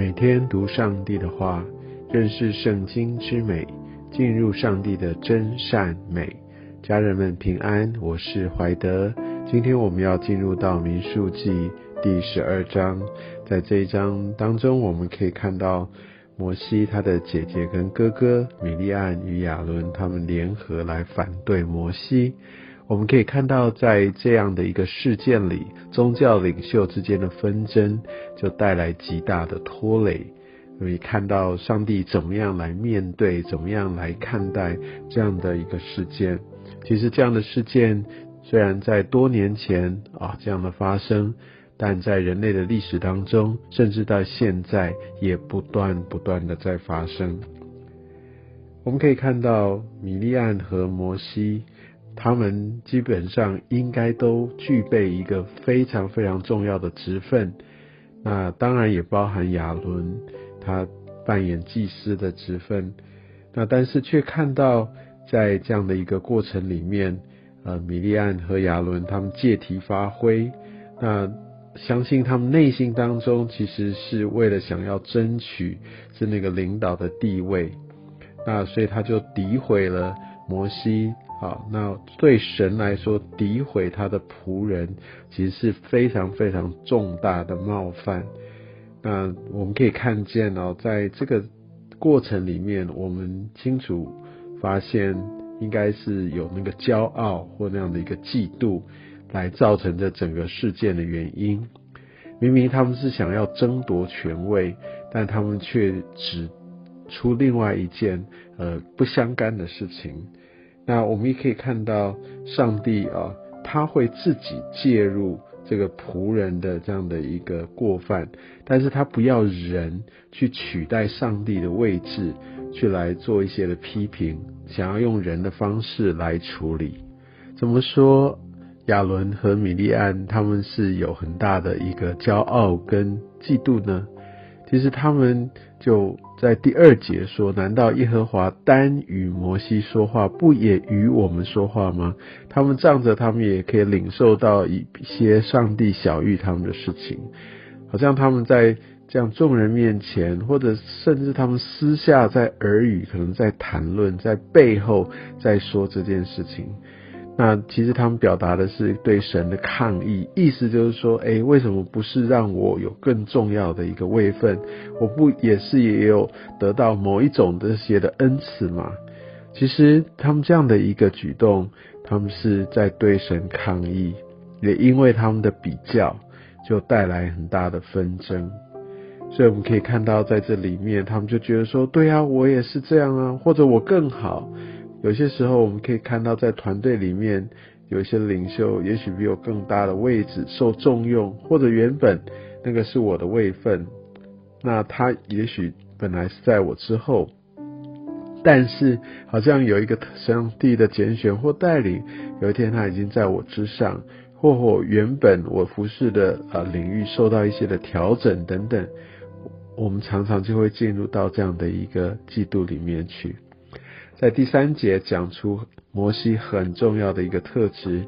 每天读上帝的话，认识圣经之美，进入上帝的真善美。家人们平安，我是怀德。今天我们要进入到民数记第十二章，在这一章当中，我们可以看到摩西他的姐姐跟哥哥米利安与亚伦他们联合来反对摩西。我们可以看到，在这样的一个事件里，宗教领袖之间的纷争就带来极大的拖累。可以看到上帝怎么样来面对，怎么样来看待这样的一个事件。其实这样的事件虽然在多年前啊这样的发生，但在人类的历史当中，甚至到现在也不断不断的在发生。我们可以看到米利安和摩西。他们基本上应该都具备一个非常非常重要的职分，那当然也包含亚伦，他扮演祭司的职分。那但是却看到在这样的一个过程里面，呃，米利安和亚伦他们借题发挥，那相信他们内心当中其实是为了想要争取是那个领导的地位，那所以他就诋毁了摩西。好，那对神来说，诋毁他的仆人，其实是非常非常重大的冒犯。那我们可以看见哦，在这个过程里面，我们清楚发现，应该是有那个骄傲或那样的一个嫉妒，来造成这整个事件的原因。明明他们是想要争夺权位，但他们却指出另外一件呃不相干的事情。那我们也可以看到，上帝啊，他会自己介入这个仆人的这样的一个过犯，但是他不要人去取代上帝的位置，去来做一些的批评，想要用人的方式来处理。怎么说？亚伦和米利安他们是有很大的一个骄傲跟嫉妒呢？其实他们就。在第二节说：“难道耶和华单与摩西说话，不也与我们说话吗？他们仗着他们也可以领受到一些上帝小谕他们的事情，好像他们在这样众人面前，或者甚至他们私下在耳语，可能在谈论，在背后在说这件事情。”那其实他们表达的是对神的抗议，意思就是说，哎，为什么不是让我有更重要的一个位分？我不也是也有得到某一种这些的恩赐吗？其实他们这样的一个举动，他们是在对神抗议，也因为他们的比较，就带来很大的纷争。所以我们可以看到在这里面，他们就觉得说，对啊，我也是这样啊，或者我更好。有些时候，我们可以看到，在团队里面，有一些领袖，也许比我更大的位置，受重用，或者原本那个是我的位分，那他也许本来是在我之后，但是好像有一个上帝的拣选或带领，有一天他已经在我之上，或或原本我服侍的呃领域受到一些的调整等等，我们常常就会进入到这样的一个嫉妒里面去。在第三节讲出摩西很重要的一个特质，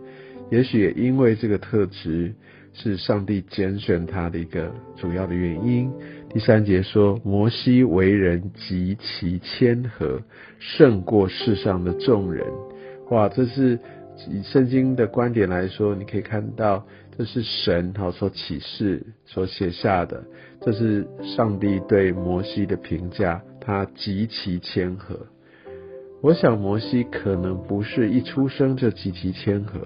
也许也因为这个特质是上帝拣选他的一个主要的原因。第三节说摩西为人极其谦和，胜过世上的众人。哇，这是以圣经的观点来说，你可以看到这是神所启示所写下的，这是上帝对摩西的评价，他极其谦和。我想摩西可能不是一出生就极其谦和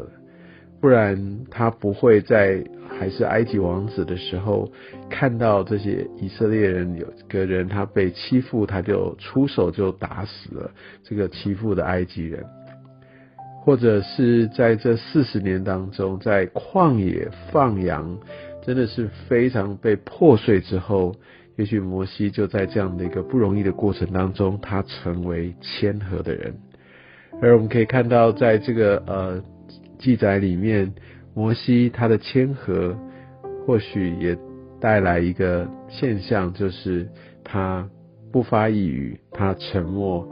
不然他不会在还是埃及王子的时候看到这些以色列人有个人他被欺负，他就出手就打死了这个欺负的埃及人，或者是在这四十年当中在旷野放羊，真的是非常被破碎之后。也许摩西就在这样的一个不容易的过程当中，他成为谦和的人。而我们可以看到，在这个呃记载里面，摩西他的谦和，或许也带来一个现象，就是他不发一语，他沉默，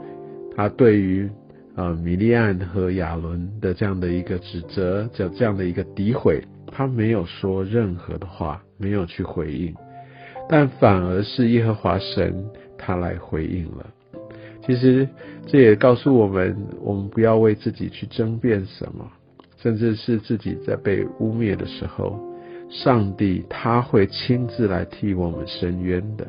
他对于呃米利安和亚伦的这样的一个指责，这这样的一个诋毁，他没有说任何的话，没有去回应。但反而是耶和华神他来回应了。其实这也告诉我们，我们不要为自己去争辩什么，甚至是自己在被污蔑的时候，上帝他会亲自来替我们伸冤的。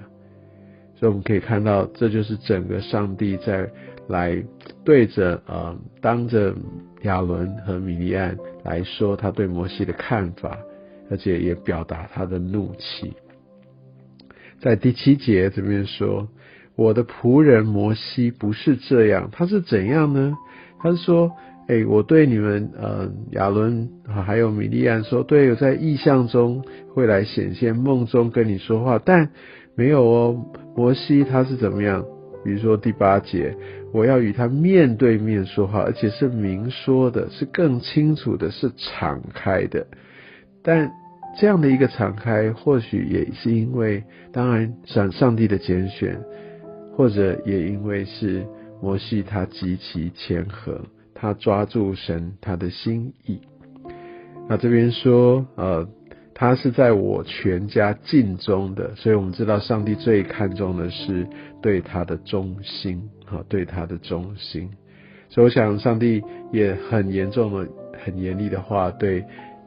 所以我们可以看到，这就是整个上帝在来对着呃当着亚伦和米利安来说他对摩西的看法，而且也表达他的怒气。在第七节这边说。我的仆人摩西不是这样，他是怎样呢？他是说，哎，我对你们，呃，亚伦还有米利安说，对，有在意象中会来显现，梦中跟你说话，但没有哦。摩西他是怎么样？比如说第八节，我要与他面对面说话，而且是明说的，是更清楚的，是敞开的。但这样的一个敞开，或许也是因为，当然上上帝的拣选。或者也因为是摩西他极其谦和，他抓住神他的心意。那这边说，呃，他是在我全家尽忠的，所以我们知道上帝最看重的是对他的忠心，哈，对他的忠心。所以我想上帝也很严重的、很严厉的话对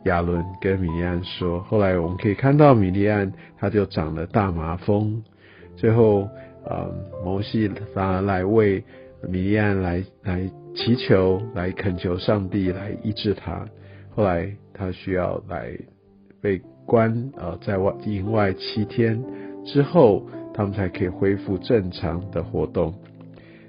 亚伦跟米利安说。后来我们可以看到米利安他就长了大麻风，最后。呃，摩西反而来为米利安来来祈求，来恳求上帝来医治他。后来他需要来被关呃在外营外七天之后，他们才可以恢复正常的活动。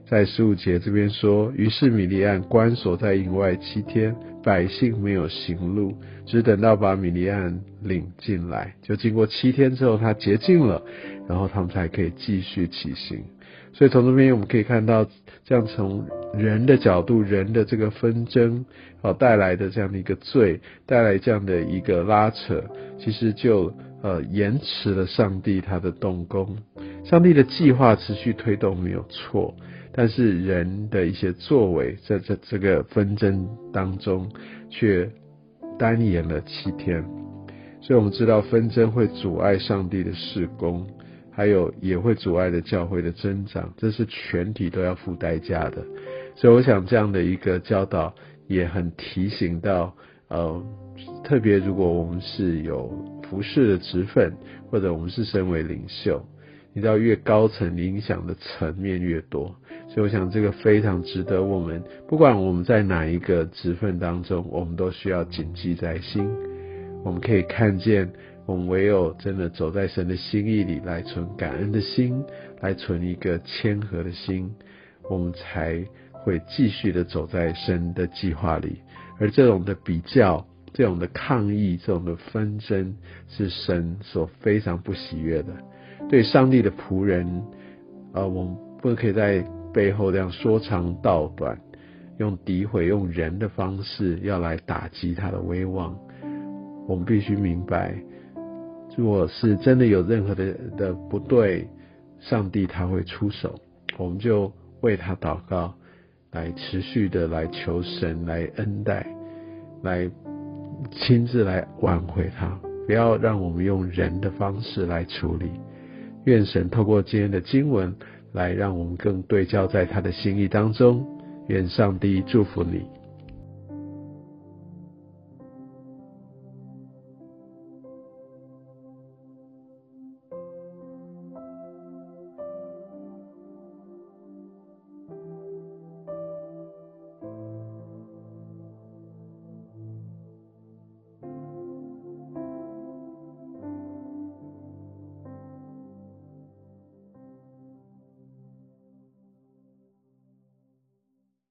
在十五节这边说，于是米利安关锁在营外七天，百姓没有行路，只等到把米利安领进来。就经过七天之后，他洁净了。然后他们才可以继续起行，所以从这边我们可以看到，这样从人的角度，人的这个纷争啊带来的这样的一个罪，带来这样的一个拉扯，其实就呃延迟了上帝他的动工。上帝的计划持续推动没有错，但是人的一些作为，在这这个纷争当中却单延了七天，所以我们知道纷争会阻碍上帝的事工。还有也会阻碍的教会的增长，这是全体都要付代价的。所以我想这样的一个教导也很提醒到，呃，特别如果我们是有服饰的职份，或者我们是身为领袖，你知道越高层影响的层面越多，所以我想这个非常值得我们，不管我们在哪一个职分当中，我们都需要谨记在心。我们可以看见。我们唯有真的走在神的心意里，来存感恩的心，来存一个谦和的心，我们才会继续的走在神的计划里。而这种的比较、这种的抗议、这种的纷争，是神所非常不喜悦的。对上帝的仆人，呃，我们不可以在背后这样说长道短，用诋毁、用人的方式要来打击他的威望。我们必须明白。如果是真的有任何的的不对，上帝他会出手，我们就为他祷告，来持续的来求神来恩待，来亲自来挽回他，不要让我们用人的方式来处理。愿神透过今天的经文，来让我们更对焦在他的心意当中。愿上帝祝福你。